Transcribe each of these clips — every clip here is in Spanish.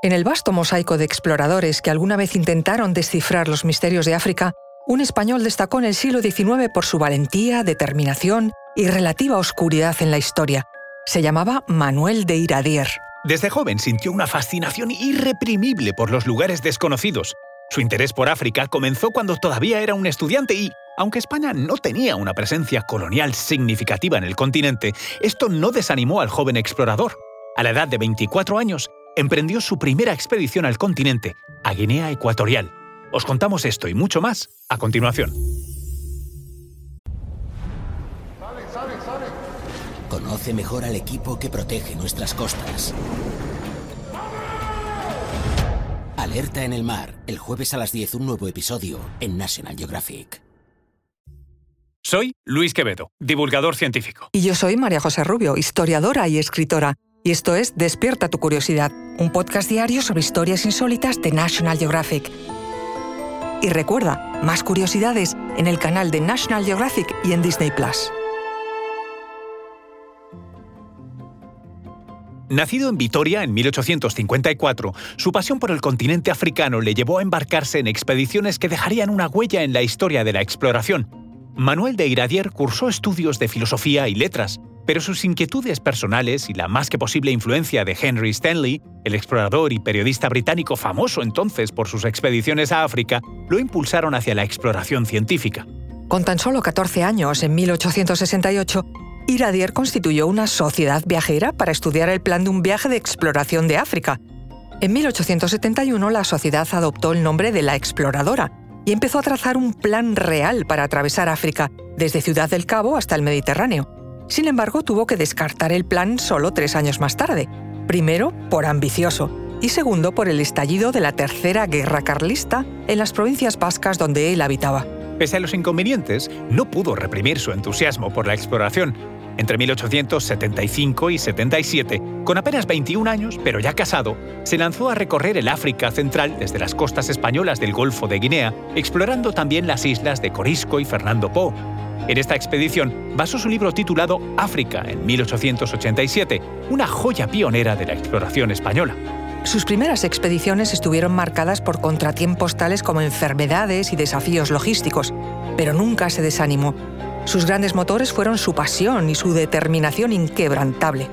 En el vasto mosaico de exploradores que alguna vez intentaron descifrar los misterios de África, un español destacó en el siglo XIX por su valentía, determinación y relativa oscuridad en la historia. Se llamaba Manuel de Iradier. Desde joven sintió una fascinación irreprimible por los lugares desconocidos. Su interés por África comenzó cuando todavía era un estudiante y, aunque España no tenía una presencia colonial significativa en el continente, esto no desanimó al joven explorador. A la edad de 24 años, emprendió su primera expedición al continente, a Guinea Ecuatorial. Os contamos esto y mucho más a continuación. Conoce mejor al equipo que protege nuestras costas. Alerta en el mar, el jueves a las 10 un nuevo episodio en National Geographic. Soy Luis Quevedo, divulgador científico. Y yo soy María José Rubio, historiadora y escritora. Y esto es Despierta tu curiosidad, un podcast diario sobre historias insólitas de National Geographic. Y recuerda, más curiosidades en el canal de National Geographic y en Disney Plus. Nacido en Vitoria en 1854, su pasión por el continente africano le llevó a embarcarse en expediciones que dejarían una huella en la historia de la exploración. Manuel de Iradier cursó estudios de filosofía y letras, pero sus inquietudes personales y la más que posible influencia de Henry Stanley, el explorador y periodista británico famoso entonces por sus expediciones a África, lo impulsaron hacia la exploración científica. Con tan solo 14 años, en 1868, Iradier constituyó una sociedad viajera para estudiar el plan de un viaje de exploración de África. En 1871 la sociedad adoptó el nombre de la Exploradora y empezó a trazar un plan real para atravesar África, desde Ciudad del Cabo hasta el Mediterráneo. Sin embargo, tuvo que descartar el plan solo tres años más tarde. Primero, por ambicioso, y segundo, por el estallido de la Tercera Guerra Carlista en las provincias vascas donde él habitaba. Pese a los inconvenientes, no pudo reprimir su entusiasmo por la exploración. Entre 1875 y 77, con apenas 21 años, pero ya casado, se lanzó a recorrer el África Central desde las costas españolas del Golfo de Guinea, explorando también las islas de Corisco y Fernando Po, en esta expedición basó su libro titulado África en 1887, una joya pionera de la exploración española. Sus primeras expediciones estuvieron marcadas por contratiempos tales como enfermedades y desafíos logísticos, pero nunca se desanimó. Sus grandes motores fueron su pasión y su determinación inquebrantable.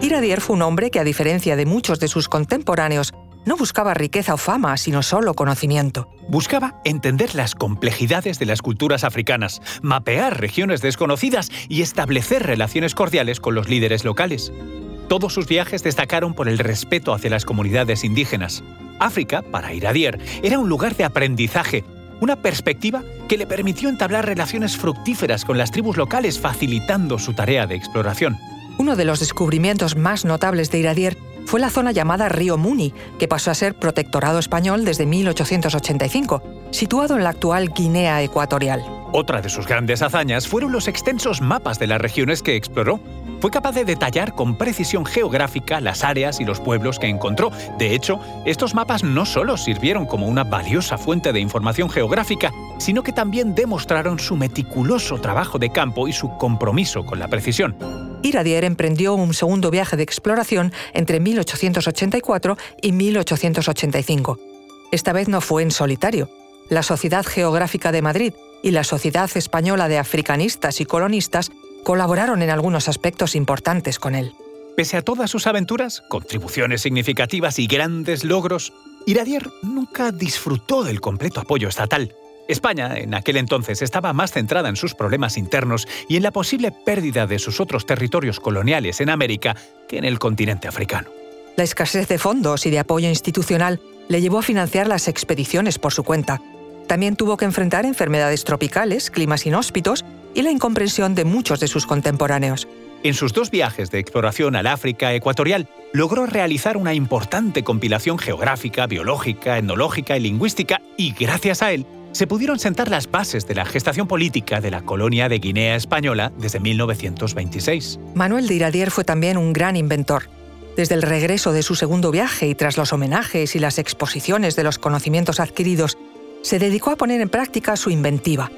Iradier fue un hombre que, a diferencia de muchos de sus contemporáneos, no buscaba riqueza o fama, sino solo conocimiento. Buscaba entender las complejidades de las culturas africanas, mapear regiones desconocidas y establecer relaciones cordiales con los líderes locales. Todos sus viajes destacaron por el respeto hacia las comunidades indígenas. África, para Iradier, era un lugar de aprendizaje, una perspectiva que le permitió entablar relaciones fructíferas con las tribus locales, facilitando su tarea de exploración. Uno de los descubrimientos más notables de Iradier fue la zona llamada Río Muni, que pasó a ser protectorado español desde 1885, situado en la actual Guinea Ecuatorial. Otra de sus grandes hazañas fueron los extensos mapas de las regiones que exploró. Fue capaz de detallar con precisión geográfica las áreas y los pueblos que encontró. De hecho, estos mapas no solo sirvieron como una valiosa fuente de información geográfica, sino que también demostraron su meticuloso trabajo de campo y su compromiso con la precisión. Iradier emprendió un segundo viaje de exploración entre 1884 y 1885. Esta vez no fue en solitario. La Sociedad Geográfica de Madrid y la Sociedad Española de Africanistas y Colonistas colaboraron en algunos aspectos importantes con él. Pese a todas sus aventuras, contribuciones significativas y grandes logros, Iradier nunca disfrutó del completo apoyo estatal. España, en aquel entonces, estaba más centrada en sus problemas internos y en la posible pérdida de sus otros territorios coloniales en América que en el continente africano. La escasez de fondos y de apoyo institucional le llevó a financiar las expediciones por su cuenta. También tuvo que enfrentar enfermedades tropicales, climas inhóspitos y la incomprensión de muchos de sus contemporáneos. En sus dos viajes de exploración al África ecuatorial, logró realizar una importante compilación geográfica, biológica, etnológica y lingüística y, gracias a él, se pudieron sentar las bases de la gestación política de la colonia de Guinea Española desde 1926. Manuel de Iradier fue también un gran inventor. Desde el regreso de su segundo viaje y tras los homenajes y las exposiciones de los conocimientos adquiridos, se dedicó a poner en práctica su inventiva.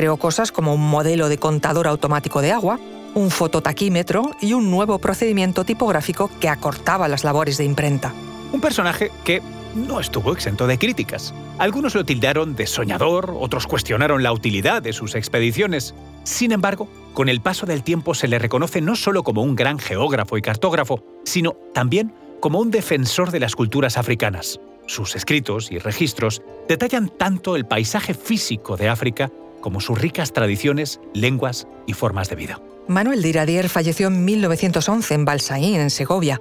Creó cosas como un modelo de contador automático de agua, un fototaquímetro y un nuevo procedimiento tipográfico que acortaba las labores de imprenta. Un personaje que no estuvo exento de críticas. Algunos lo tildaron de soñador, otros cuestionaron la utilidad de sus expediciones. Sin embargo, con el paso del tiempo se le reconoce no solo como un gran geógrafo y cartógrafo, sino también como un defensor de las culturas africanas. Sus escritos y registros detallan tanto el paisaje físico de África como sus ricas tradiciones, lenguas y formas de vida. Manuel de Iradier falleció en 1911 en Balsaín, en Segovia.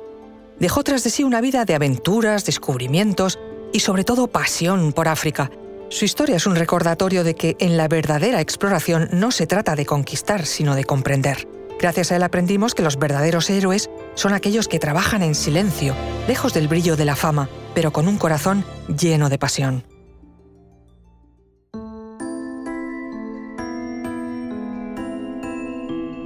Dejó tras de sí una vida de aventuras, descubrimientos y sobre todo pasión por África. Su historia es un recordatorio de que en la verdadera exploración no se trata de conquistar, sino de comprender. Gracias a él aprendimos que los verdaderos héroes son aquellos que trabajan en silencio, lejos del brillo de la fama, pero con un corazón lleno de pasión.